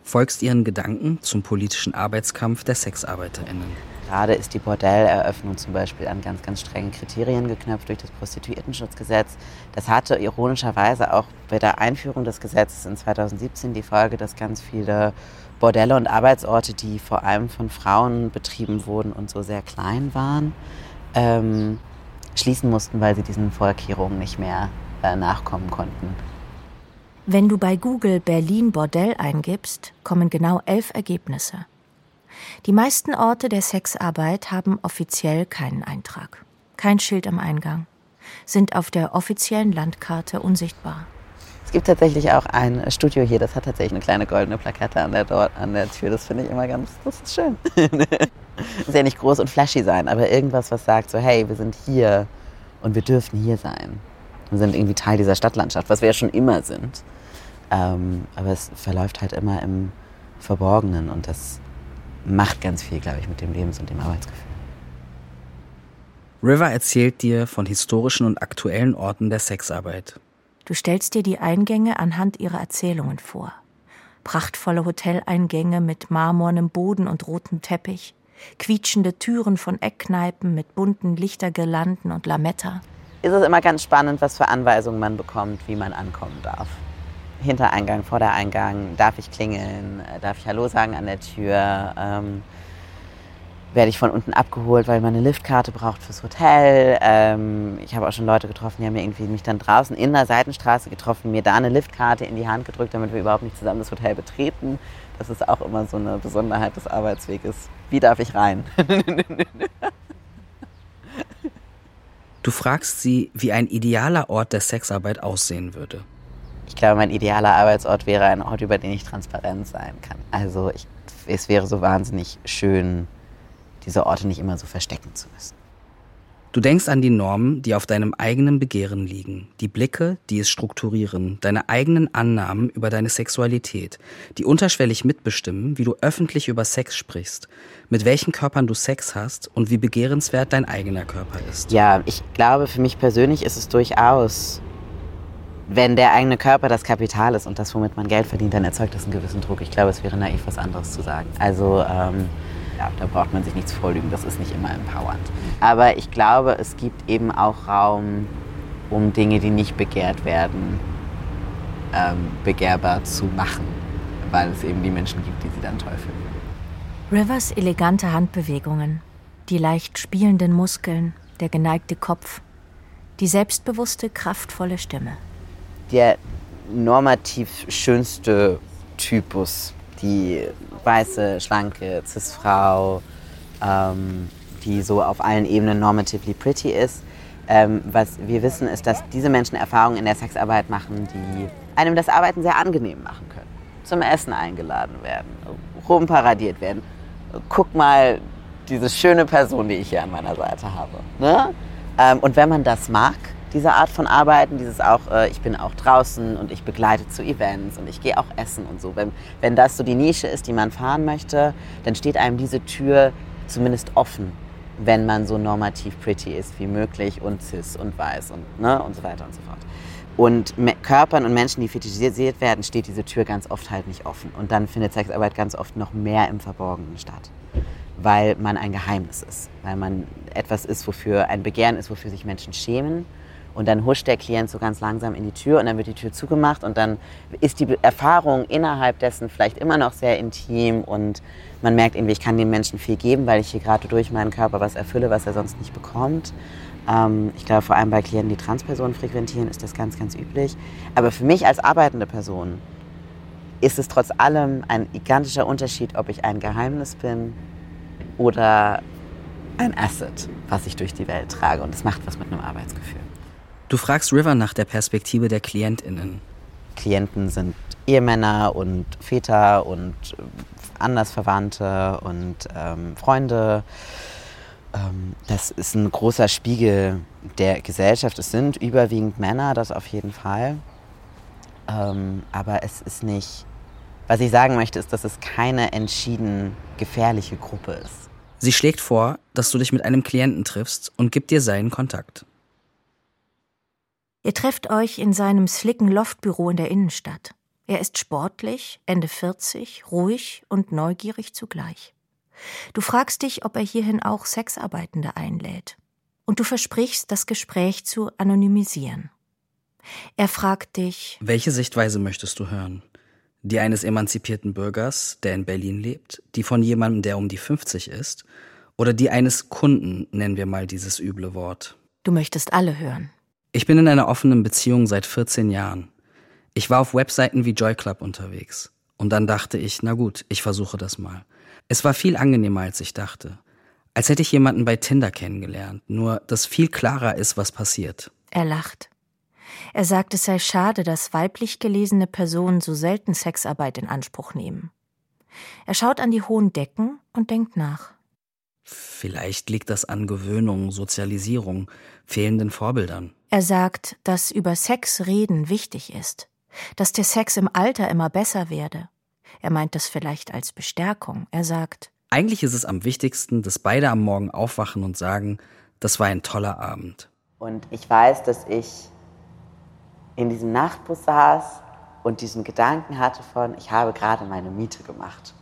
Folgst ihren Gedanken zum politischen Arbeitskampf der SexarbeiterInnen. Gerade ist die Bordelleröffnung zum Beispiel an ganz, ganz strengen Kriterien geknüpft durch das Prostituiertenschutzgesetz. Das hatte ironischerweise auch bei der Einführung des Gesetzes in 2017 die Folge, dass ganz viele Bordelle und Arbeitsorte, die vor allem von Frauen betrieben wurden und so sehr klein waren, ähm, schließen mussten, weil sie diesen Vorkehrungen nicht mehr äh, nachkommen konnten. Wenn du bei Google Berlin Bordell eingibst, kommen genau elf Ergebnisse. Die meisten Orte der Sexarbeit haben offiziell keinen Eintrag. Kein Schild am Eingang. Sind auf der offiziellen Landkarte unsichtbar. Es gibt tatsächlich auch ein Studio hier, das hat tatsächlich eine kleine goldene Plakette an der, dort, an der Tür. Das finde ich immer ganz, das ist schön. (laughs) Muss ja nicht groß und flashy sein, aber irgendwas, was sagt so, hey, wir sind hier und wir dürfen hier sein. Wir sind irgendwie Teil dieser Stadtlandschaft, was wir ja schon immer sind. Ähm, aber es verläuft halt immer im Verborgenen und das macht ganz viel, glaube ich, mit dem Lebens- und dem Arbeitsgefühl. River erzählt dir von historischen und aktuellen Orten der Sexarbeit. Du stellst dir die Eingänge anhand ihrer Erzählungen vor. Prachtvolle Hoteleingänge mit marmornem Boden und rotem Teppich, quietschende Türen von Eckkneipen mit bunten Lichtergirlanden und Lametta. Ist es immer ganz spannend, was für Anweisungen man bekommt, wie man ankommen darf. Hintereingang, Vordereingang, darf ich klingeln, darf ich Hallo sagen an der Tür. Ähm, werde ich von unten abgeholt, weil man eine Liftkarte braucht fürs Hotel. Ähm, ich habe auch schon Leute getroffen, die haben mir irgendwie mich dann draußen in der Seitenstraße getroffen, mir da eine Liftkarte in die Hand gedrückt, damit wir überhaupt nicht zusammen das Hotel betreten. Das ist auch immer so eine Besonderheit des Arbeitsweges. Wie darf ich rein? Du fragst sie, wie ein idealer Ort der Sexarbeit aussehen würde. Ich glaube, mein idealer Arbeitsort wäre ein Ort, über den ich transparent sein kann. Also ich, es wäre so wahnsinnig schön, diese Orte nicht immer so verstecken zu müssen. Du denkst an die Normen, die auf deinem eigenen Begehren liegen, die Blicke, die es strukturieren, deine eigenen Annahmen über deine Sexualität, die unterschwellig mitbestimmen, wie du öffentlich über Sex sprichst, mit welchen Körpern du Sex hast und wie begehrenswert dein eigener Körper ist. Ja, ich glaube, für mich persönlich ist es durchaus, wenn der eigene Körper das Kapital ist und das, womit man Geld verdient, dann erzeugt das einen gewissen Druck. Ich glaube, es wäre naiv, was anderes zu sagen. Also, ähm, ja, da braucht man sich nichts vorlügen, das ist nicht immer empowernd. Aber ich glaube, es gibt eben auch Raum, um Dinge, die nicht begehrt werden, ähm, begehrbar zu machen, weil es eben die Menschen gibt, die sie dann toll finden. Rivers elegante Handbewegungen, die leicht spielenden Muskeln, der geneigte Kopf, die selbstbewusste, kraftvolle Stimme. Der normativ schönste Typus die weiße, schlanke Cis-Frau, ähm, die so auf allen Ebenen normatively pretty ist. Ähm, was wir wissen, ist, dass diese Menschen Erfahrungen in der Sexarbeit machen, die einem das Arbeiten sehr angenehm machen können. Zum Essen eingeladen werden, rumparadiert werden. Guck mal, diese schöne Person, die ich hier an meiner Seite habe. Ne? Ähm, und wenn man das mag, diese Art von Arbeiten, dieses auch, äh, ich bin auch draußen und ich begleite zu Events und ich gehe auch essen und so. Wenn, wenn das so die Nische ist, die man fahren möchte, dann steht einem diese Tür zumindest offen, wenn man so normativ pretty ist wie möglich und cis und weiß und, ne, und so weiter und so fort. Und Körpern und Menschen, die fetischisiert werden, steht diese Tür ganz oft halt nicht offen. Und dann findet Sexarbeit ganz oft noch mehr im Verborgenen statt. Weil man ein Geheimnis ist. Weil man etwas ist, wofür ein Begehren ist, wofür sich Menschen schämen und dann huscht der Klient so ganz langsam in die Tür und dann wird die Tür zugemacht und dann ist die Erfahrung innerhalb dessen vielleicht immer noch sehr intim und man merkt irgendwie, ich kann dem Menschen viel geben, weil ich hier gerade durch meinen Körper was erfülle, was er sonst nicht bekommt. Ähm, ich glaube, vor allem bei Klienten, die Transpersonen frequentieren, ist das ganz, ganz üblich. Aber für mich als arbeitende Person ist es trotz allem ein gigantischer Unterschied, ob ich ein Geheimnis bin oder ein Asset, was ich durch die Welt trage. Und das macht was mit einem Arbeitsgefühl. Du fragst River nach der Perspektive der KlientInnen. Klienten sind Ehemänner und Väter und äh, Andersverwandte und ähm, Freunde. Ähm, das ist ein großer Spiegel der Gesellschaft. Es sind überwiegend Männer, das auf jeden Fall. Ähm, aber es ist nicht. Was ich sagen möchte, ist, dass es keine entschieden gefährliche Gruppe ist. Sie schlägt vor, dass du dich mit einem Klienten triffst und gibt dir seinen Kontakt. Ihr trefft euch in seinem slicken Loftbüro in der Innenstadt. Er ist sportlich, Ende 40, ruhig und neugierig zugleich. Du fragst dich, ob er hierhin auch Sexarbeitende einlädt. Und du versprichst, das Gespräch zu anonymisieren. Er fragt dich, welche Sichtweise möchtest du hören? Die eines emanzipierten Bürgers, der in Berlin lebt, die von jemandem, der um die 50 ist, oder die eines Kunden, nennen wir mal dieses üble Wort. Du möchtest alle hören. Ich bin in einer offenen Beziehung seit 14 Jahren. Ich war auf Webseiten wie Joy Club unterwegs. Und dann dachte ich, na gut, ich versuche das mal. Es war viel angenehmer, als ich dachte. Als hätte ich jemanden bei Tinder kennengelernt, nur dass viel klarer ist, was passiert. Er lacht. Er sagt, es sei schade, dass weiblich gelesene Personen so selten Sexarbeit in Anspruch nehmen. Er schaut an die hohen Decken und denkt nach. Vielleicht liegt das an Gewöhnung, Sozialisierung, fehlenden Vorbildern. Er sagt, dass über Sex reden wichtig ist, dass der Sex im Alter immer besser werde. Er meint das vielleicht als Bestärkung. Er sagt, eigentlich ist es am wichtigsten, dass beide am Morgen aufwachen und sagen, das war ein toller Abend. Und ich weiß, dass ich in diesem Nachtbus saß und diesen Gedanken hatte von, ich habe gerade meine Miete gemacht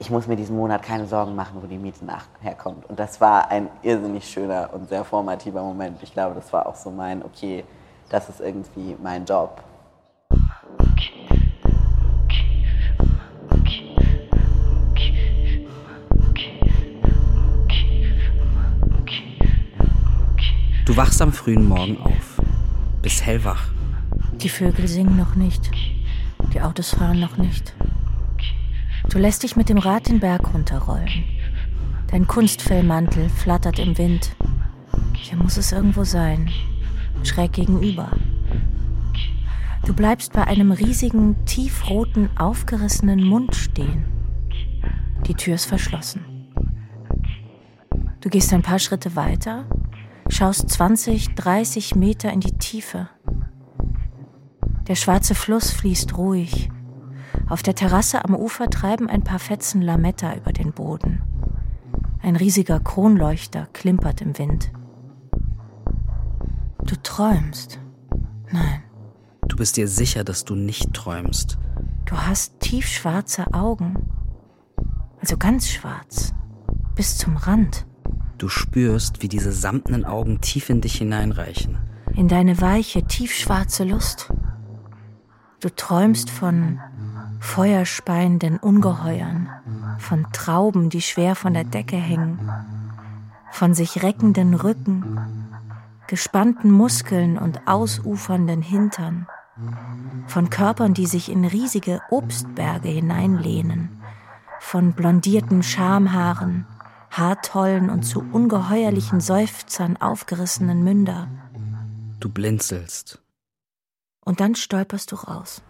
ich muss mir diesen Monat keine Sorgen machen, wo die Miete nach herkommt. Und das war ein irrsinnig schöner und sehr formativer Moment. Ich glaube, das war auch so mein, okay, das ist irgendwie mein Job. Du wachst am frühen Morgen auf, bist hellwach. Die Vögel singen noch nicht, die Autos fahren noch nicht. Du lässt dich mit dem Rad den Berg runterrollen. Dein Kunstfellmantel flattert im Wind. Hier muss es irgendwo sein. Schräg gegenüber. Du bleibst bei einem riesigen, tiefroten, aufgerissenen Mund stehen. Die Tür ist verschlossen. Du gehst ein paar Schritte weiter, schaust 20, 30 Meter in die Tiefe. Der schwarze Fluss fließt ruhig. Auf der Terrasse am Ufer treiben ein paar Fetzen Lametta über den Boden. Ein riesiger Kronleuchter klimpert im Wind. Du träumst. Nein. Du bist dir sicher, dass du nicht träumst. Du hast tiefschwarze Augen. Also ganz schwarz. Bis zum Rand. Du spürst, wie diese samtenen Augen tief in dich hineinreichen. In deine weiche, tiefschwarze Lust. Du träumst von feuerspeienden Ungeheuern, von Trauben, die schwer von der Decke hängen, von sich reckenden Rücken, gespannten Muskeln und ausufernden Hintern, von Körpern, die sich in riesige Obstberge hineinlehnen, von blondierten Schamhaaren, haartollen und zu ungeheuerlichen Seufzern aufgerissenen Münder. Du blinzelst. Und dann stolperst du raus.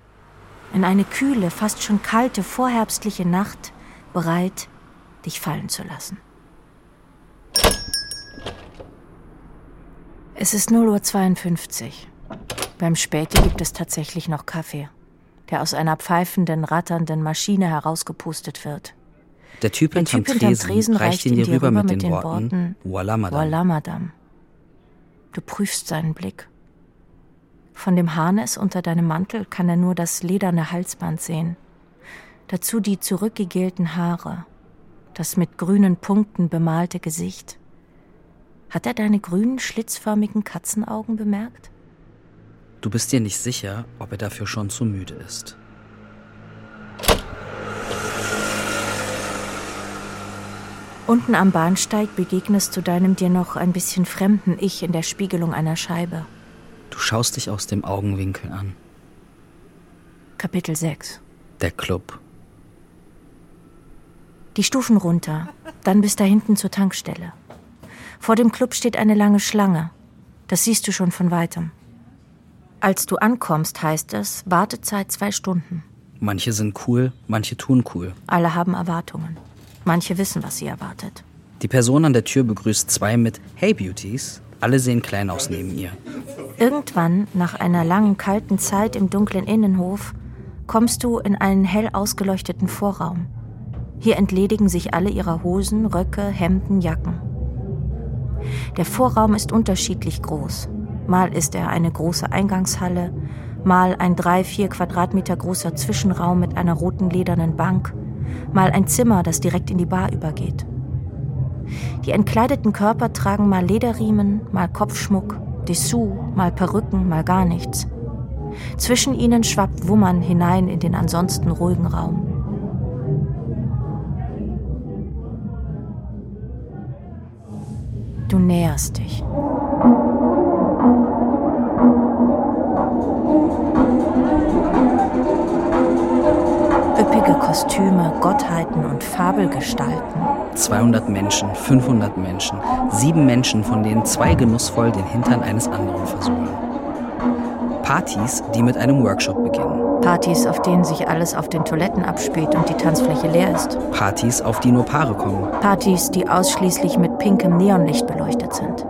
In eine kühle, fast schon kalte, vorherbstliche Nacht, bereit, dich fallen zu lassen. Es ist 0.52 Uhr. Beim Späti gibt es tatsächlich noch Kaffee, der aus einer pfeifenden, ratternden Maschine herausgepustet wird. Der Typ hinterm Tresen, Tresen reicht ihn dir rüber mit, den, Worten, Worten Voilà, Madame. Voilà, Madame. Du prüfst seinen Blick. Von dem Harnes unter deinem Mantel kann er nur das lederne Halsband sehen. Dazu die zurückgegelten Haare, das mit grünen Punkten bemalte Gesicht. Hat er deine grünen, schlitzförmigen Katzenaugen bemerkt? Du bist dir nicht sicher, ob er dafür schon zu müde ist. Unten am Bahnsteig begegnest du deinem dir noch ein bisschen fremden Ich in der Spiegelung einer Scheibe. Du schaust dich aus dem Augenwinkel an. Kapitel 6 Der Club. Die Stufen runter, dann bis da hinten zur Tankstelle. Vor dem Club steht eine lange Schlange. Das siehst du schon von weitem. Als du ankommst, heißt es Wartezeit zwei Stunden. Manche sind cool, manche tun cool. Alle haben Erwartungen. Manche wissen, was sie erwartet. Die Person an der Tür begrüßt zwei mit Hey Beauties. Alle sehen klein aus neben ihr. Irgendwann, nach einer langen, kalten Zeit im dunklen Innenhof, kommst du in einen hell ausgeleuchteten Vorraum. Hier entledigen sich alle ihrer Hosen, Röcke, Hemden, Jacken. Der Vorraum ist unterschiedlich groß. Mal ist er eine große Eingangshalle, mal ein drei, vier Quadratmeter großer Zwischenraum mit einer roten ledernen Bank, mal ein Zimmer, das direkt in die Bar übergeht. Die entkleideten Körper tragen mal Lederriemen, mal Kopfschmuck, Dessous, mal Perücken, mal gar nichts. Zwischen ihnen schwappt Wummern hinein in den ansonsten ruhigen Raum. Du näherst dich. Üppige Kostüme, Gottheiten und Fabelgestalten. 200 Menschen, 500 Menschen, sieben Menschen, von denen zwei genussvoll den Hintern eines anderen versuchen. Partys, die mit einem Workshop beginnen. Partys, auf denen sich alles auf den Toiletten abspielt und die Tanzfläche leer ist. Partys, auf die nur Paare kommen. Partys, die ausschließlich mit pinkem Neonlicht beleuchtet sind.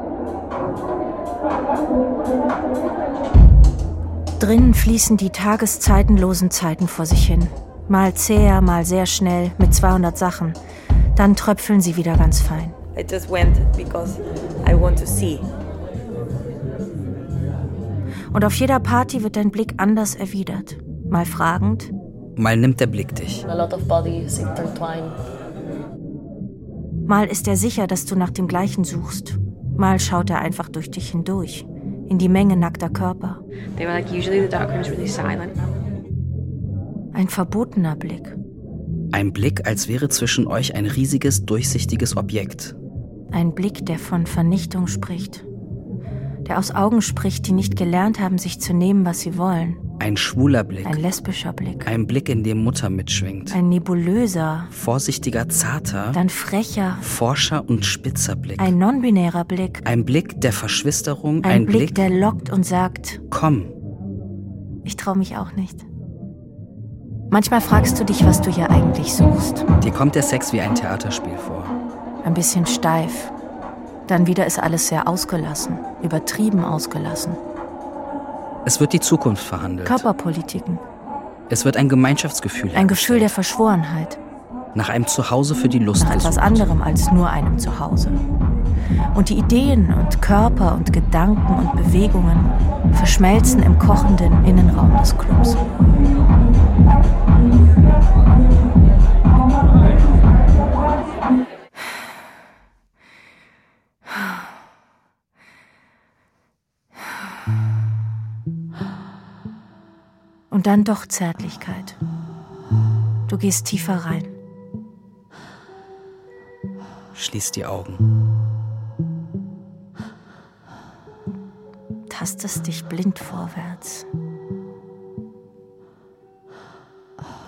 Drinnen fließen die tageszeitenlosen Zeiten vor sich hin. Mal zäher, mal sehr schnell, mit 200 Sachen. Dann tröpfeln sie wieder ganz fein. I just went because I want to see. Und auf jeder Party wird dein Blick anders erwidert. Mal fragend, Mal nimmt der Blick dich. A lot of bodies intertwined. mal ist er sicher, dass du nach dem Gleichen suchst. Mal schaut er einfach durch dich hindurch, in die Menge nackter Körper. They were like, usually the dark room is really silent. Ein verbotener Blick. Ein Blick, als wäre zwischen euch ein riesiges, durchsichtiges Objekt. Ein Blick, der von Vernichtung spricht. der aus Augen spricht, die nicht gelernt haben, sich zu nehmen, was sie wollen. Ein schwuler Blick. Ein lesbischer Blick. Ein Blick, in dem Mutter mitschwingt. Ein nebulöser. Vorsichtiger, zarter. Dann frecher. Forscher und spitzer Blick. Ein non-binärer Blick. Ein Blick der Verschwisterung. Ein, ein Blick, Blick, der lockt und sagt: Komm. Ich trau mich auch nicht. Manchmal fragst du dich, was du hier eigentlich suchst. Dir kommt der Sex wie ein Theaterspiel vor. Ein bisschen steif. Dann wieder ist alles sehr ausgelassen, übertrieben ausgelassen. Es wird die Zukunft verhandelt. Körperpolitiken. Es wird ein Gemeinschaftsgefühl. Ein Gefühl der Verschworenheit. Nach einem Zuhause für die Lust. Nach etwas gesucht. anderem als nur einem Zuhause. Und die Ideen und Körper und Gedanken und Bewegungen verschmelzen im kochenden Innenraum des Clubs. Und dann doch Zärtlichkeit. Du gehst tiefer rein. Schließ die Augen. Tastest dich blind vorwärts.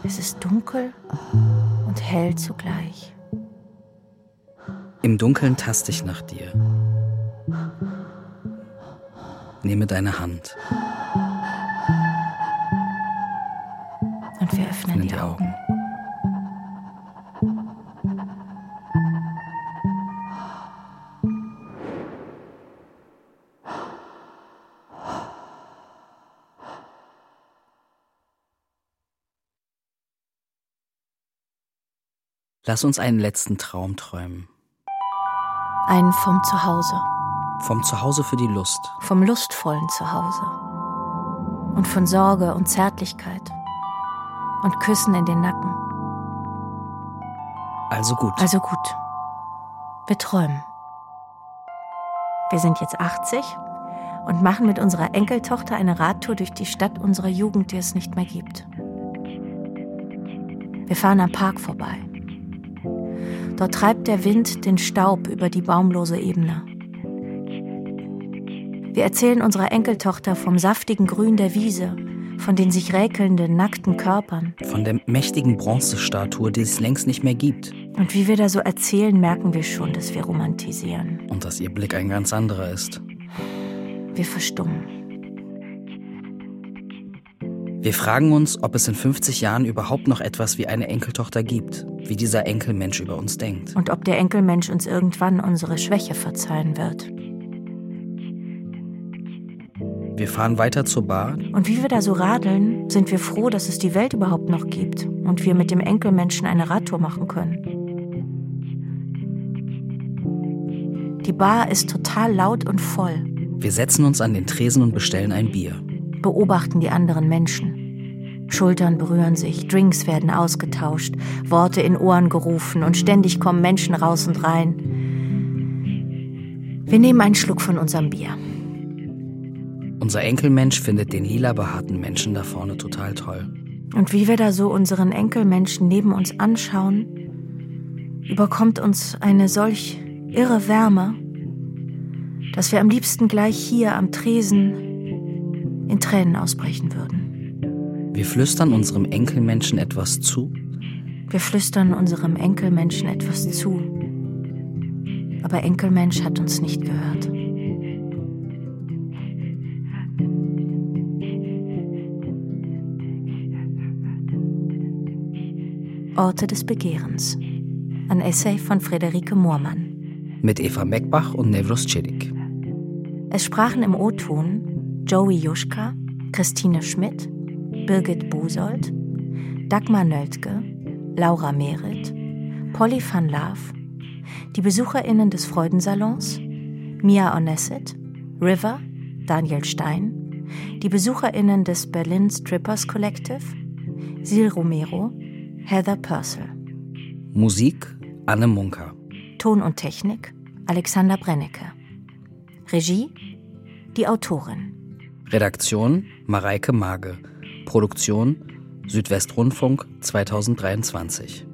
Es ist dunkel und hell zugleich. Im Dunkeln taste ich nach dir. Nehme deine Hand. Und wir öffnen, die Augen. Lass uns einen letzten Traum träumen. Einen vom Zuhause. Vom Zuhause für die Lust. Vom lustvollen Zuhause. Und von Sorge und Zärtlichkeit und Küssen in den Nacken. Also gut. Also gut. Wir träumen. Wir sind jetzt 80 und machen mit unserer Enkeltochter eine Radtour durch die Stadt unserer Jugend, die es nicht mehr gibt. Wir fahren am Park vorbei. Dort treibt der Wind den Staub über die baumlose Ebene. Wir erzählen unserer Enkeltochter vom saftigen Grün der Wiese, von den sich räkelnden, nackten Körpern. Von der mächtigen Bronzestatue, die es längst nicht mehr gibt. Und wie wir da so erzählen, merken wir schon, dass wir romantisieren. Und dass ihr Blick ein ganz anderer ist. Wir verstummen. Wir fragen uns, ob es in 50 Jahren überhaupt noch etwas wie eine Enkeltochter gibt, wie dieser Enkelmensch über uns denkt. Und ob der Enkelmensch uns irgendwann unsere Schwäche verzeihen wird. Wir fahren weiter zur Bar. Und wie wir da so radeln, sind wir froh, dass es die Welt überhaupt noch gibt und wir mit dem Enkelmenschen eine Radtour machen können. Die Bar ist total laut und voll. Wir setzen uns an den Tresen und bestellen ein Bier. Beobachten die anderen Menschen. Schultern berühren sich, Drinks werden ausgetauscht, Worte in Ohren gerufen und ständig kommen Menschen raus und rein. Wir nehmen einen Schluck von unserem Bier. Unser Enkelmensch findet den lila behaarten Menschen da vorne total toll. Und wie wir da so unseren Enkelmenschen neben uns anschauen, überkommt uns eine solch irre Wärme, dass wir am liebsten gleich hier am Tresen in Tränen ausbrechen würden. Wir flüstern unserem Enkelmenschen etwas zu. Wir flüstern unserem Enkelmenschen etwas zu. Aber Enkelmensch hat uns nicht gehört. Orte des Begehrens. Ein Essay von Friederike Moormann. Mit Eva Meckbach und Nevros Cedik. Es sprachen im O-Ton Joey Juschka, Christine Schmidt, Birgit Busold, Dagmar Nöltke, Laura Merit, Polly van Laaf, die BesucherInnen des Freudensalons, Mia Onesset, River, Daniel Stein, die BesucherInnen des Berlin Strippers Collective, Sil Romero, Heather Purcell. Musik Anne Munker. Ton und Technik Alexander Brennecke. Regie die Autorin. Redaktion Mareike Mage. Produktion Südwestrundfunk 2023.